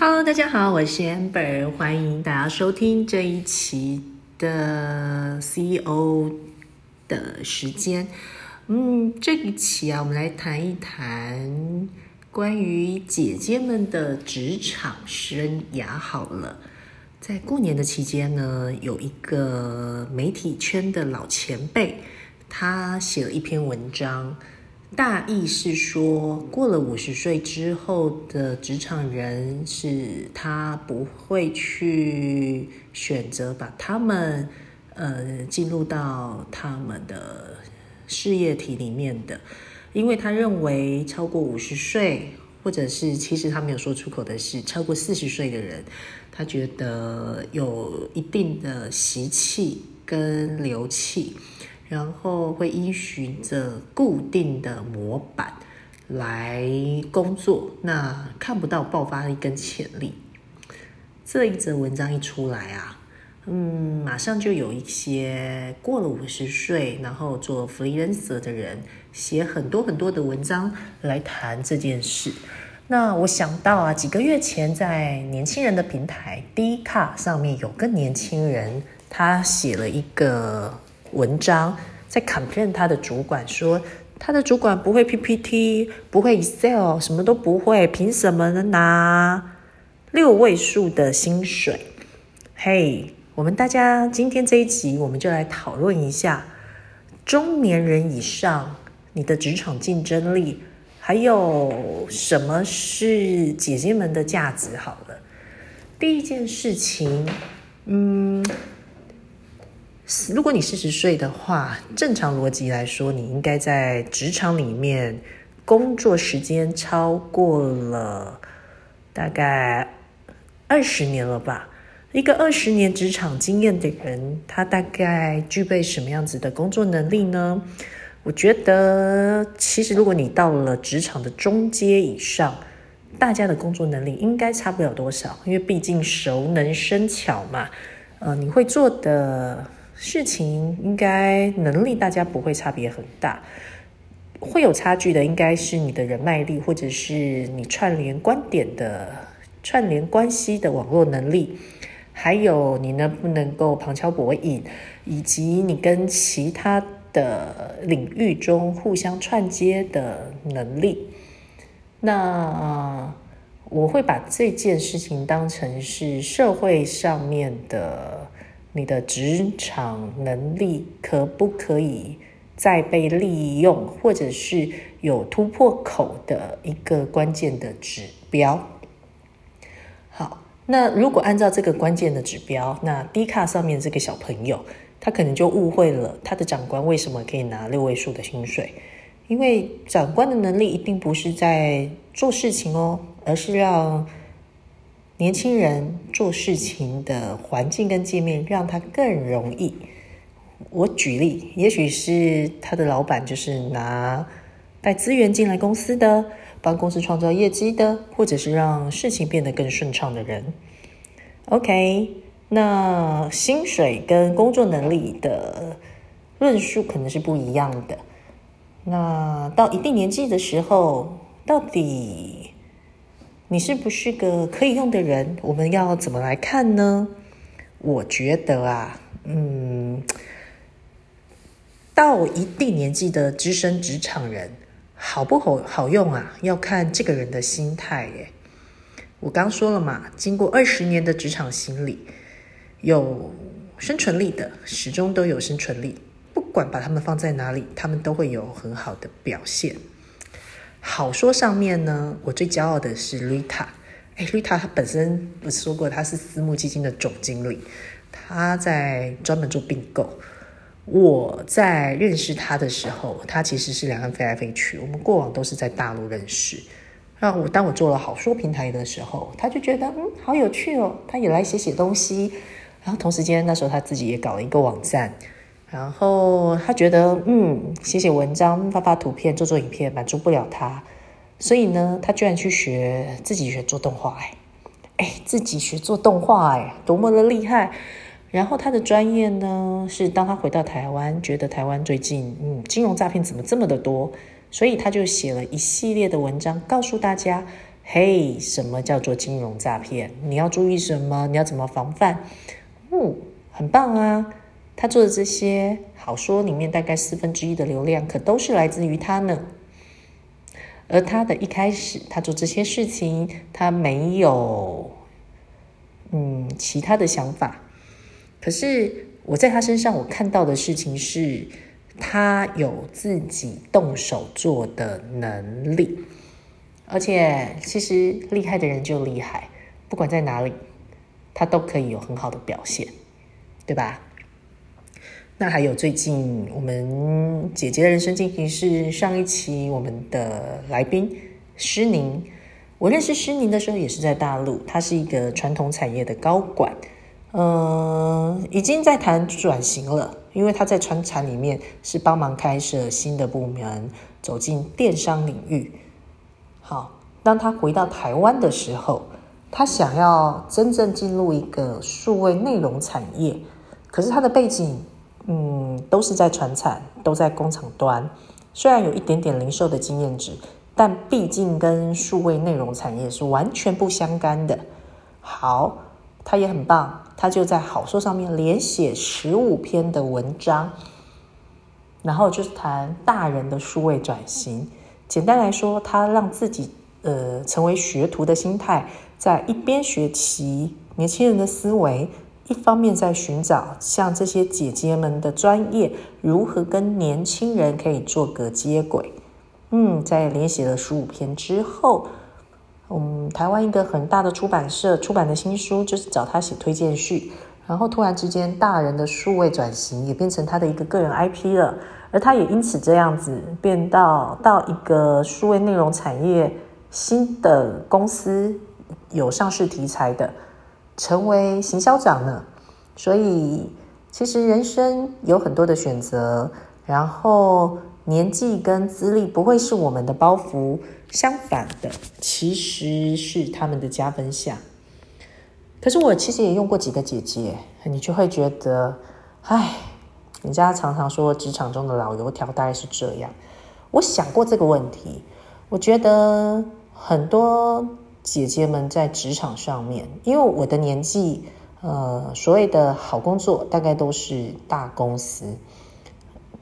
Hello，大家好，我是 Amber，欢迎大家收听这一期的 CEO 的时间。嗯，这一期啊，我们来谈一谈关于姐姐们的职场生涯。好了，在过年的期间呢，有一个媒体圈的老前辈，他写了一篇文章。大意是说，过了五十岁之后的职场人，是他不会去选择把他们呃进入到他们的事业体里面的，因为他认为超过五十岁，或者是其实他没有说出口的是超过四十岁的人，他觉得有一定的习气跟流气。然后会依循着固定的模板来工作，那看不到爆发力跟潜力。这一则文章一出来啊，嗯，马上就有一些过了五十岁，然后做 freelancer 的人写很多很多的文章来谈这件事。那我想到啊，几个月前在年轻人的平台 D 卡上面有个年轻人，他写了一个。文章在 complain 他的主管说，他的主管不会 PPT，不会 Excel，什么都不会，凭什么能拿六位数的薪水？嘿，我们大家今天这一集，我们就来讨论一下中年人以上你的职场竞争力，还有什么是姐姐们的价值？好了，第一件事情，嗯。如果你四十岁的话，正常逻辑来说，你应该在职场里面工作时间超过了大概二十年了吧？一个二十年职场经验的人，他大概具备什么样子的工作能力呢？我觉得，其实如果你到了职场的中阶以上，大家的工作能力应该差不了多少，因为毕竟熟能生巧嘛。呃，你会做的。事情应该能力大家不会差别很大，会有差距的应该是你的人脉力，或者是你串联观点的串联关系的网络能力，还有你能不能够旁敲博引，以及你跟其他的领域中互相串接的能力。那我会把这件事情当成是社会上面的。你的职场能力可不可以再被利用，或者是有突破口的一个关键的指标？好，那如果按照这个关键的指标，那 D 卡上面这个小朋友，他可能就误会了他的长官为什么可以拿六位数的薪水，因为长官的能力一定不是在做事情哦，而是让。年轻人做事情的环境跟界面让他更容易。我举例，也许是他的老板就是拿带资源进来公司的，帮公司创造业绩的，或者是让事情变得更顺畅的人。OK，那薪水跟工作能力的论述可能是不一样的。那到一定年纪的时候，到底？你是不是个可以用的人？我们要怎么来看呢？我觉得啊，嗯，到一定年纪的资深职场人，好不好好用啊？要看这个人的心态耶。我刚说了嘛，经过二十年的职场心理，有生存力的，始终都有生存力，不管把他们放在哪里，他们都会有很好的表现。好说上面呢，我最骄傲的是 Rita。哎，Rita 她本身不是说过她是私募基金的总经理，她在专门做并购。我在认识她的时候，她其实是两岸飞来飞去，我们过往都是在大陆认识。那我当我做了好说平台的时候，他就觉得嗯好有趣哦，他也来写写东西。然后同时间那时候他自己也搞了一个网站。然后他觉得，嗯，写写文章、发发图片、做做影片满足不了他，所以呢，他居然去学自己学做动画，哎，哎，自己学做动画，哎，多么的厉害！然后他的专业呢，是当他回到台湾，觉得台湾最近，嗯，金融诈骗怎么这么的多，所以他就写了一系列的文章，告诉大家，嘿，什么叫做金融诈骗？你要注意什么？你要怎么防范？嗯，很棒啊！他做的这些好说，里面大概四分之一的流量可都是来自于他呢。而他的一开始，他做这些事情，他没有嗯其他的想法。可是我在他身上，我看到的事情是，他有自己动手做的能力。而且，其实厉害的人就厉害，不管在哪里，他都可以有很好的表现，对吧？那还有最近我们姐姐的人生进行是上一期我们的来宾施宁，我认识施宁的时候也是在大陆，他是一个传统产业的高管，嗯，已经在谈转型了，因为他在传产里面是帮忙开设新的部门，走进电商领域。好，当他回到台湾的时候，他想要真正进入一个数位内容产业，可是他的背景，嗯，都是在传产，都在工厂端，虽然有一点点零售的经验值，但毕竟跟数位内容产业是完全不相干的。好，他也很棒，他就在好说上面连写十五篇的文章，然后就是谈大人的数位转型。简单来说，他让自己呃成为学徒的心态，在一边学习年轻人的思维，一方面在寻找像这些姐姐们的专业如何跟年轻人可以做个接轨。嗯，在连写了十五篇之后，嗯，台湾一个很大的出版社出版的新书就是找他写推荐序，然后突然之间，大人的数位转型也变成他的一个个人 IP 了。而他也因此这样子变到到一个数位内容产业新的公司有上市题材的，成为行销长呢。所以其实人生有很多的选择，然后年纪跟资历不会是我们的包袱，相反的其实是他们的加分项。可是我其实也用过几个姐姐，你就会觉得，唉。人家常常说职场中的老油条大概是这样。我想过这个问题，我觉得很多姐姐们在职场上面，因为我的年纪，呃，所谓的好工作大概都是大公司。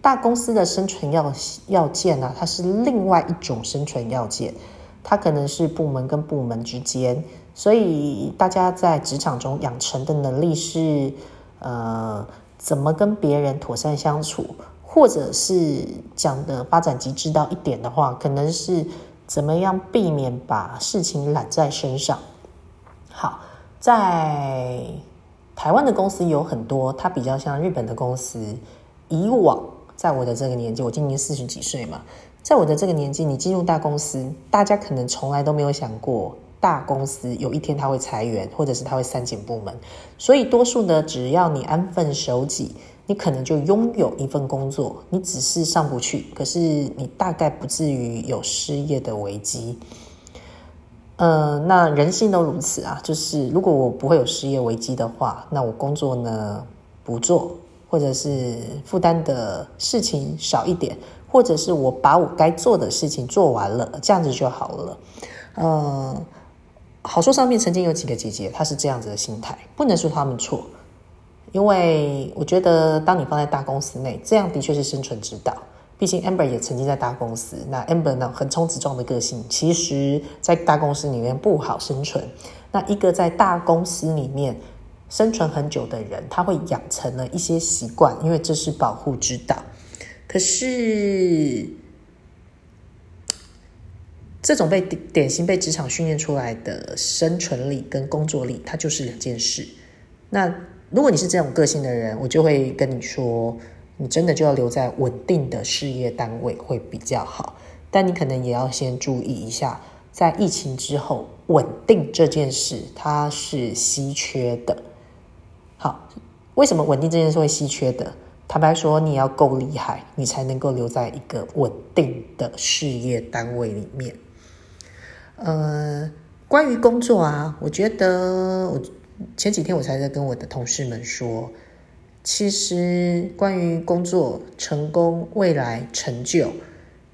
大公司的生存要要件呢，它是另外一种生存要件，它可能是部门跟部门之间，所以大家在职场中养成的能力是，呃。怎么跟别人妥善相处，或者是讲的发展极致到一点的话，可能是怎么样避免把事情揽在身上。好，在台湾的公司有很多，它比较像日本的公司。以往在我的这个年纪，我今年四十几岁嘛，在我的这个年纪，你进入大公司，大家可能从来都没有想过。大公司有一天他会裁员，或者是他会删减部门，所以多数呢，只要你安分守己，你可能就拥有一份工作，你只是上不去，可是你大概不至于有失业的危机。呃，那人性都如此啊，就是如果我不会有失业危机的话，那我工作呢不做，或者是负担的事情少一点，或者是我把我该做的事情做完了，这样子就好了。呃。好说上面曾经有几个姐姐，她是这样子的心态，不能说她们错，因为我觉得当你放在大公司内，这样的确是生存之道。毕竟 Amber 也曾经在大公司，那 Amber 呢，横冲直撞的个性，其实在大公司里面不好生存。那一个在大公司里面生存很久的人，他会养成了一些习惯，因为这是保护之道。可是。这种被典型被职场训练出来的生存力跟工作力，它就是两件事。那如果你是这种个性的人，我就会跟你说，你真的就要留在稳定的事业单位会比较好。但你可能也要先注意一下，在疫情之后，稳定这件事它是稀缺的。好，为什么稳定这件事会稀缺的？坦白说，你要够厉害，你才能够留在一个稳定的事业单位里面。呃，关于工作啊，我觉得我前几天我才在跟我的同事们说，其实关于工作成功、未来成就，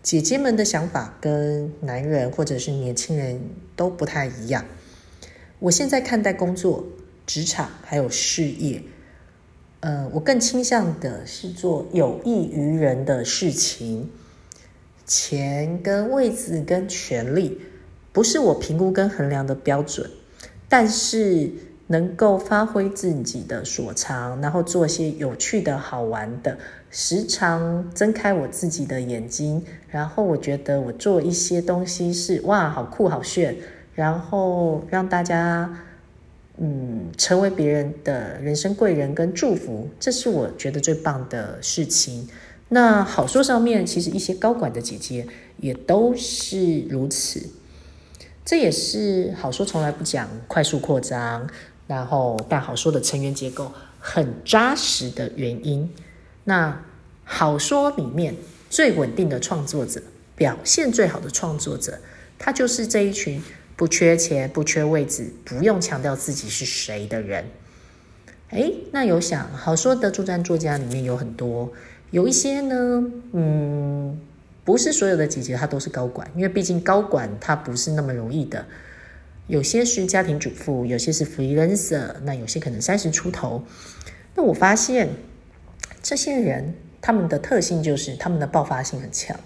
姐姐们的想法跟男人或者是年轻人都不太一样。我现在看待工作、职场还有事业，呃，我更倾向的是做有益于人的事情。钱跟位置跟权力不是我评估跟衡量的标准，但是能够发挥自己的所长，然后做些有趣的好玩的，时常睁开我自己的眼睛，然后我觉得我做一些东西是哇，好酷好炫，然后让大家嗯成为别人的人生贵人跟祝福，这是我觉得最棒的事情。那好说上面其实一些高管的姐姐也都是如此，这也是好说从来不讲快速扩张，然后但好说的成员结构很扎实的原因。那好说里面最稳定的创作者，表现最好的创作者，他就是这一群不缺钱、不缺位置、不用强调自己是谁的人。哎，那有想好说的助战作家里面有很多。有一些呢，嗯，不是所有的姐姐她都是高管，因为毕竟高管她不是那么容易的。有些是家庭主妇，有些是 freelancer，那有些可能三十出头。那我发现这些人他们的特性就是他们的爆发性很强，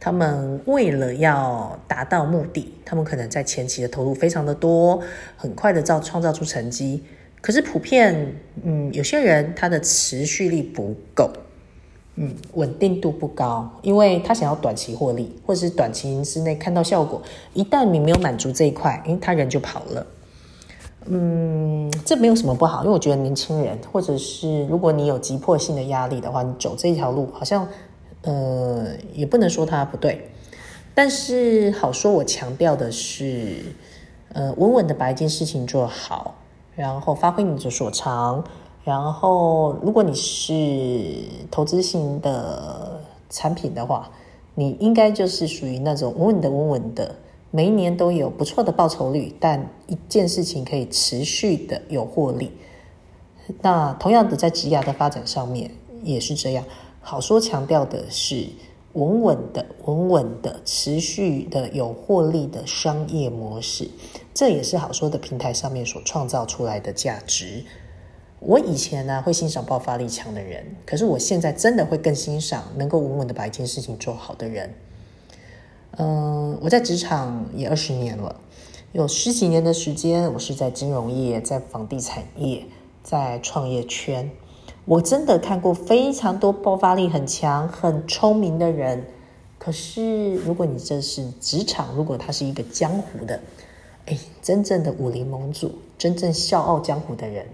他们为了要达到目的，他们可能在前期的投入非常的多，很快的造创造出成绩。可是普遍，嗯，有些人他的持续力不够。嗯，稳定度不高，因为他想要短期获利，或者是短期之内看到效果。一旦你没有满足这一块，因为他人就跑了。嗯，这没有什么不好，因为我觉得年轻人，或者是如果你有急迫性的压力的话，你走这条路，好像呃也不能说他不对。但是好说，我强调的是，呃，稳稳的把一件事情做好，然后发挥你的所长。然后，如果你是投资型的产品的话，你应该就是属于那种稳稳的、稳稳的，每一年都有不错的报酬率，但一件事情可以持续的有获利。那同样的，在职业的发展上面也是这样。好说强调的是稳稳的、稳稳的、持续的有获利的商业模式，这也是好说的平台上面所创造出来的价值。我以前呢会欣赏爆发力强的人，可是我现在真的会更欣赏能够稳稳的把一件事情做好的人。嗯，我在职场也二十年了，有十几年的时间，我是在金融业、在房地产业、在创业圈。我真的看过非常多爆发力很强、很聪明的人。可是，如果你这是职场，如果他是一个江湖的，哎，真正的武林盟主，真正笑傲江湖的人。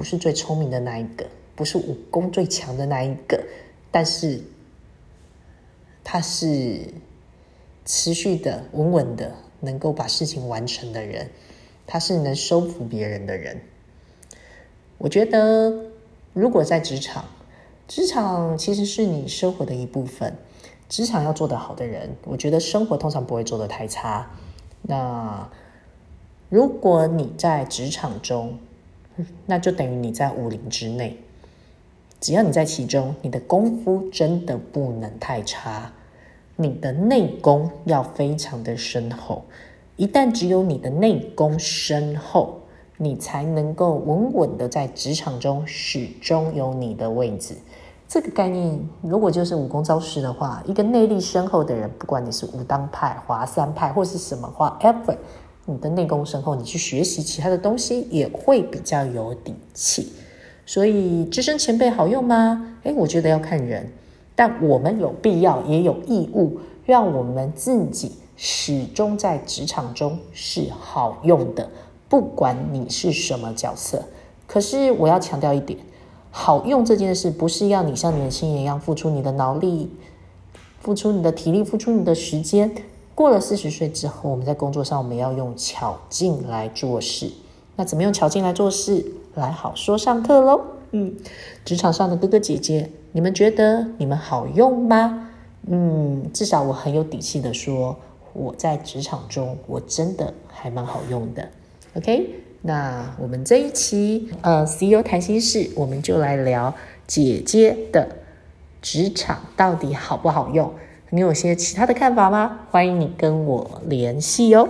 不是最聪明的那一个，不是武功最强的那一个，但是他是持续的、稳稳的，能够把事情完成的人，他是能收服别人的人。我觉得，如果在职场，职场其实是你生活的一部分，职场要做得好的人，我觉得生活通常不会做得太差。那如果你在职场中，那就等于你在武林之内，只要你在其中，你的功夫真的不能太差，你的内功要非常的深厚。一旦只有你的内功深厚，你才能够稳稳的在职场中始终有你的位置。这个概念，如果就是武功招式的话，一个内力深厚的人，不管你是武当派、华山派或是什么话，ever。你的内功深厚，你去学习其他的东西也会比较有底气。所以资深前辈好用吗？诶，我觉得要看人，但我们有必要也有义务，让我们自己始终在职场中是好用的，不管你是什么角色。可是我要强调一点，好用这件事不是要你像年轻人一样付出你的脑力、付出你的体力、付出你的时间。过了四十岁之后，我们在工作上我们要用巧劲来做事。那怎么用巧劲来做事？来好说上课喽。嗯，职场上的哥哥姐姐，你们觉得你们好用吗？嗯，至少我很有底气的说，我在职场中我真的还蛮好用的。OK，那我们这一期呃 CEO 谈心事，我们就来聊姐姐的职场到底好不好用。你有些其他的看法吗？欢迎你跟我联系哦。